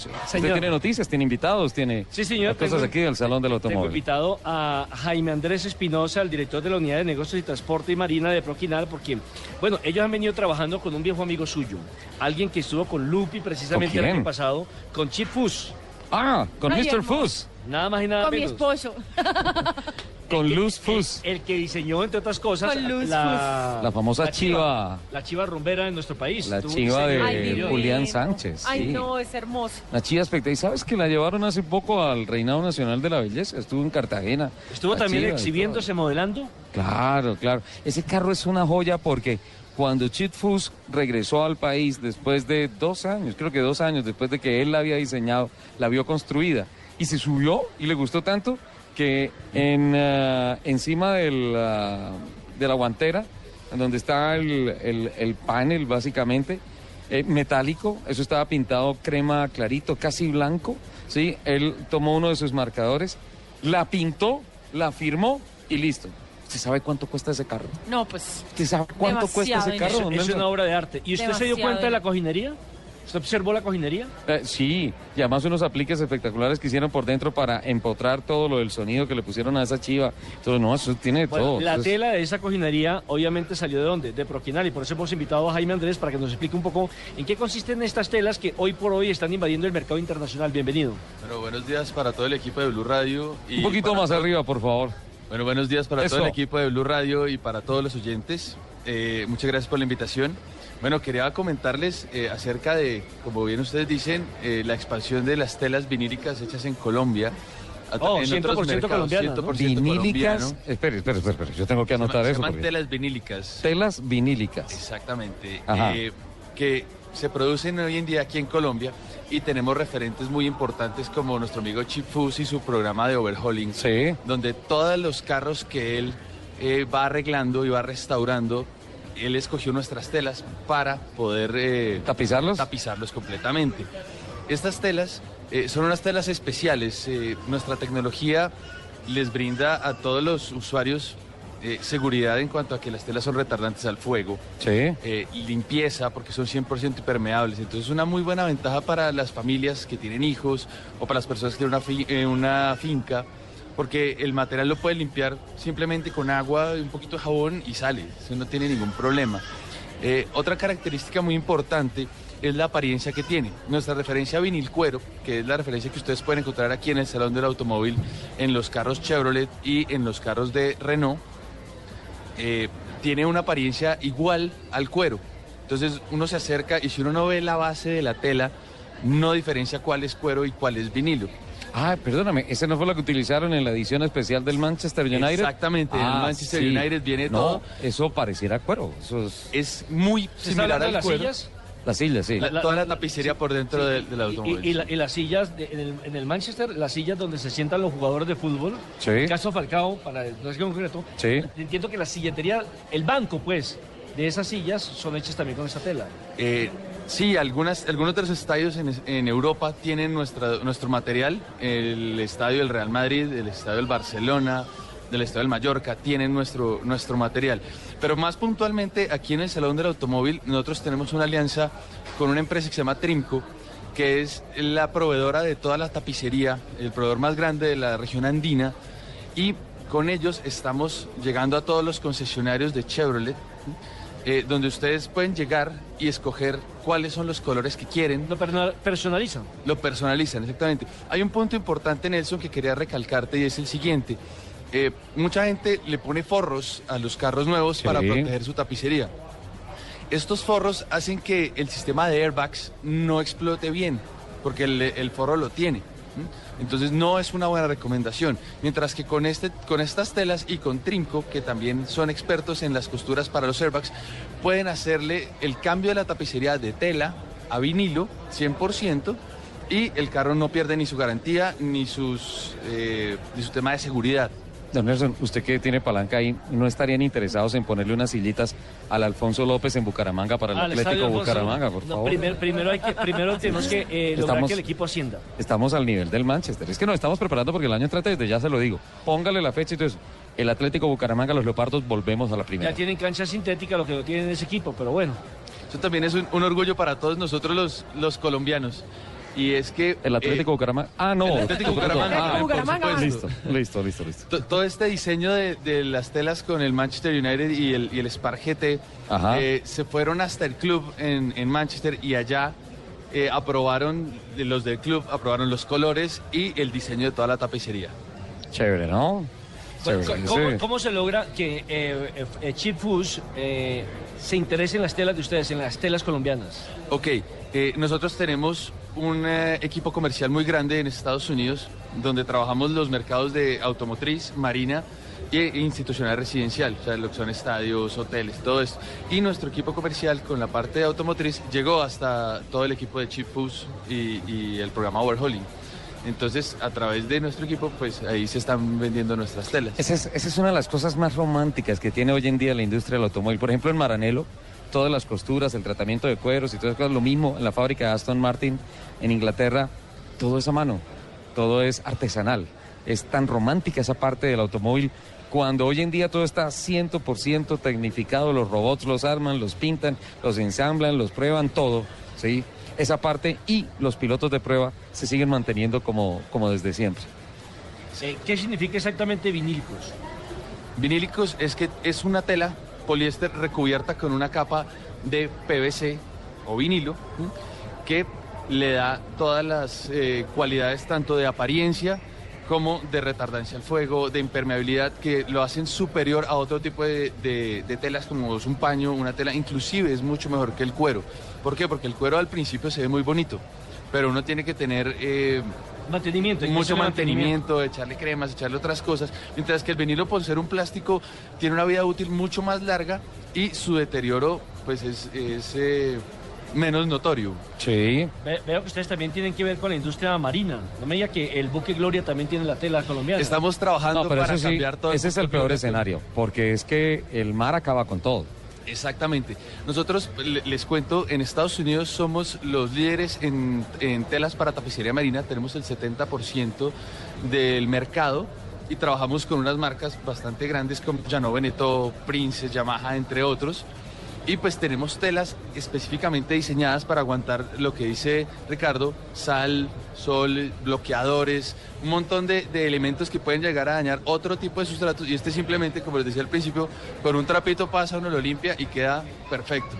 Usted tiene noticias, tiene invitados, tiene Sí, señor, cosas tengo- aquí del Salón del Tengo Automóvil. invitado a Jaime Andrés Espinosa, el director de la Unidad de Negocios y Transporte y Marina de Proquinal, porque, bueno, ellos han venido trabajando con un viejo amigo suyo, alguien que estuvo con Lupi precisamente ¿Con el año pasado, con Chip Fus, Ah, con Ay, Mr. hermoso. Fus, nada más y nada Con mi menos. esposo. con Luz Fus, El que diseñó, entre otras cosas, Con Luz la, La famosa chiva. La chiva rumbera en nuestro país. la chiva Ay, de. Julián Sánchez. Ay, sí. no, es hermoso. La chiva espectacular. ¿Y sabes que la llevaron hace poco al Reinado Nacional de la Belleza? Estuvo en Cartagena. Estuvo también exhibiéndose, modelando. Claro, claro. Ese carro es una joya porque cuando Chip Fus regresó al país después de dos años, creo que dos años después de que él la había diseñado, la vio construida y se subió y le gustó tanto que en, ah, encima del, ah, de la guantera, en donde está el, el- el panel básicamente, eh, metálico, eso estaba pintado crema clarito, casi blanco, ¿sí? Él tomó uno de sus marcadores, la pintó, la firmó y listo. ¿Usted sabe cuánto cuesta ese carro? No, pues. ¿Usted sabe cuánto cuesta ese carro? Es una obra de arte. ¿Y usted se dio cuenta de la cojinería? ¿Usted observó la cojinería? Eh, sí, y además unos apliques espectaculares que hicieron por dentro para empotrar todo lo del sonido que le pusieron a esa chiva. Entonces, no, eso tiene Bueno, todo. la Entonces, tela de esa cojinería obviamente salió de dónde? De Proquinal y por eso hemos invitado a Jaime Andrés para que nos explique un poco en qué consisten estas telas que hoy por hoy están invadiendo el mercado internacional. Bienvenido. Bueno, buenos días para todo el equipo de Blue Radio. Y Un poquito para más arriba, por favor. Bueno, buenos días para Eso. todo el equipo de Blue Radio y para todos los oyentes. Eh, muchas gracias por la invitación. Bueno, quería comentarles eh, acerca de, como bien ustedes dicen, eh, la expansión de las telas vinílicas hechas en Colombia. Oh, en 100% otros mercados, colombiana, ¿no? 100% Vinílicas. colombiano. Espere, espere, espere, espere, Yo tengo que Se llama- anotar se eso. llaman porque- telas vinílicas. Telas vinílicas. Exactamente. Ajá. eh, que se producen hoy en día aquí en Colombia y tenemos referentes muy importantes como nuestro amigo Chip Fus y su programa de overhauling. Sí. donde todos los carros que él eh, va arreglando y va restaurando, él escogió nuestras telas para poder eh, ¿Tapizarlos? tapizarlos completamente. Estas telas eh, son unas telas especiales. eh, nuestra tecnología les brinda a todos los usuarios eh, seguridad en cuanto a que las telas son retardantes al fuego Sí. eh, limpieza porque son 100% impermeables. Entonces es una muy buena ventaja para las familias que tienen hijos o para las personas que tienen una, fi- eh, una finca porque el material lo puede limpiar simplemente con agua y un poquito de jabón y sale. Eso no tiene ningún problema. Eh, otra característica muy importante es la apariencia que tiene. Nuestra referencia a vinil cuero, que es la referencia que ustedes pueden encontrar aquí en el Salón del Automóvil, en los carros Chevrolet y en los carros de Renault, eh, tiene una apariencia igual al cuero. Entonces uno se acerca y si uno no ve la base de la tela, no diferencia cuál es cuero y cuál es vinilo. Ah, perdóname, ¿esa no fue la que utilizaron en la edición especial del Manchester United? Exactamente, en el Ah, Manchester sí. United viene no, todo. Eso pareciera cuero. Eso es... Es muy ¿Se está similar al las cuero. sillas? La silla, sí. La- La- toda la, tapicería por dentro del, automóvil. Y, y la- y las sillas de- en, el, en el Manchester, las sillas donde se sientan los jugadores de fútbol. Sí. En caso Falcao, para no es que concreto. Sí. Entiendo que la silletería, el banco, pues, de esas sillas son hechas también con esa tela. Eh, sí, algunas, algunos de los estadios en, Europa tienen nuestra, nuestro material. El estadio del Real Madrid, el estadio del Barcelona, del estadio del Mallorca, tienen nuestro, nuestro material. Pero más puntualmente, aquí en el Salón del Automóvil, nosotros tenemos una alianza con una empresa que se llama Trimco, que es la proveedora de toda la tapicería, el proveedor más grande de la región andina. Y con ellos estamos llegando a todos los concesionarios de Chevrolet, eh, donde ustedes pueden llegar y escoger cuáles son los colores que quieren. Lo personalizan. Lo personalizan, exactamente. Hay un punto importante, Nelson, que quería recalcarte y es el siguiente. Eh, mucha gente le pone forros a los carros nuevos Sí. para proteger su tapicería. Estos forros hacen que el sistema de airbags no explote bien, porque el, el forro lo tiene. Entonces no es una buena recomendación. Mientras que con, este, con estas telas y con Trinco, que también son expertos en las costuras para los airbags, pueden hacerle el cambio de la tapicería de tela a vinilo 100% y el carro no pierde ni su garantía ni, sus, eh, ni su tema de seguridad. Don Nelson, usted que tiene palanca ahí, ¿no estarían interesados en ponerle unas sillitas al Alfonso López en Bucaramanga para el Al Atlético Alfonso. Bucaramanga, por No, favor? primer- primero, hay que, primero tenemos que eh, lograr Estamos- que el equipo ascienda. Estamos al nivel del Manchester. Es que nos estamos preparando porque el año entrante, desde ya se lo digo. Póngale la fecha y todo eso. El Atlético Bucaramanga, los Leopardos, volvemos a la primera. Ya tienen cancha sintética, lo que no tienen ese equipo, pero bueno. Eso también es un, un orgullo para todos nosotros los, los colombianos. Y es que... El Atlético eh, Bucaramanga. Ah, no. el Atlético Bucaramanga, Ah, Bucaramanga. supuesto. listo, listo, listo, listo. To- Todo este diseño de, de las telas con el Manchester United y el, y el Spar GT eh, se fueron hasta el club en, en Manchester y allá eh, aprobaron, los del club aprobaron los colores y el diseño de toda la tapicería. Chévere, ¿no? Bueno, Chévere, ¿Cómo, cómo se logra que eh, eh, Chip Foods eh, se interese en las telas de ustedes, en las telas colombianas? Ok, eh, nosotros tenemos un eh, equipo comercial muy grande en Estados Unidos donde trabajamos los mercados de automotriz, marina e institucional residencial, o sea, lo que son estadios, hoteles, todo esto. Y nuestro equipo comercial con la parte de automotriz llegó hasta todo el equipo de Chip y, y el programa Overhauling. Entonces, a través de nuestro equipo, pues ahí se están vendiendo nuestras telas. Esa es, esa es una de las cosas más románticas que tiene hoy en día la industria del automóvil. Por ejemplo, en Maranelo, todas las costuras, el tratamiento de cueros y todas esas cosas, lo mismo en la fábrica de Aston Martin en Inglaterra, todo es a mano, todo es artesanal. Es tan romántica esa parte del automóvil cuando hoy en día todo está 100% tecnificado, los robots los arman, los pintan, los ensamblan, los prueban, todo, ¿sí? Esa parte y los pilotos de prueba se siguen manteniendo como, como desde siempre. ¿Qué significa exactamente vinílicos? Vinílicos es que es una tela poliéster recubierta con una capa de PVC o vinilo que le da todas las eh, cualidades tanto de apariencia como de retardancia al fuego, de impermeabilidad, que lo hacen superior a otro tipo de telas como es un paño, una tela, inclusive es mucho mejor que el cuero. ¿Por qué? Porque el cuero al principio se ve muy bonito, pero uno tiene que tener... eh, Mantenimiento. mucho hacerle mantenimiento, echarle cremas, echarle otras cosas, mientras que el vinilo por ser un plástico tiene una vida útil mucho más larga y su deterioro pues es, es, eh, menos notorio. Sí, Ve- veo que ustedes también tienen que ver con la industria marina. No me diga que el buque Gloria también tiene la tela colombiana. Estamos trabajando No, pero para eso sí, cambiar todo. ese es el peor escenario, porque es que el mar acaba con todo. Exactamente. Nosotros, le- les cuento, en Estados Unidos somos los líderes en, telas para tapicería marina, tenemos el 70% del mercado y trabajamos con unas marcas bastante grandes como Llano Veneto, Princess, Yamaha, entre otros. Y pues tenemos telas específicamente diseñadas para aguantar lo que dice Ricardo, sal, sol, bloqueadores, un montón de, elementos que pueden llegar a dañar otro tipo de sustratos y este simplemente, como les decía al principio, con un trapito pasa, uno lo limpia y queda perfecto.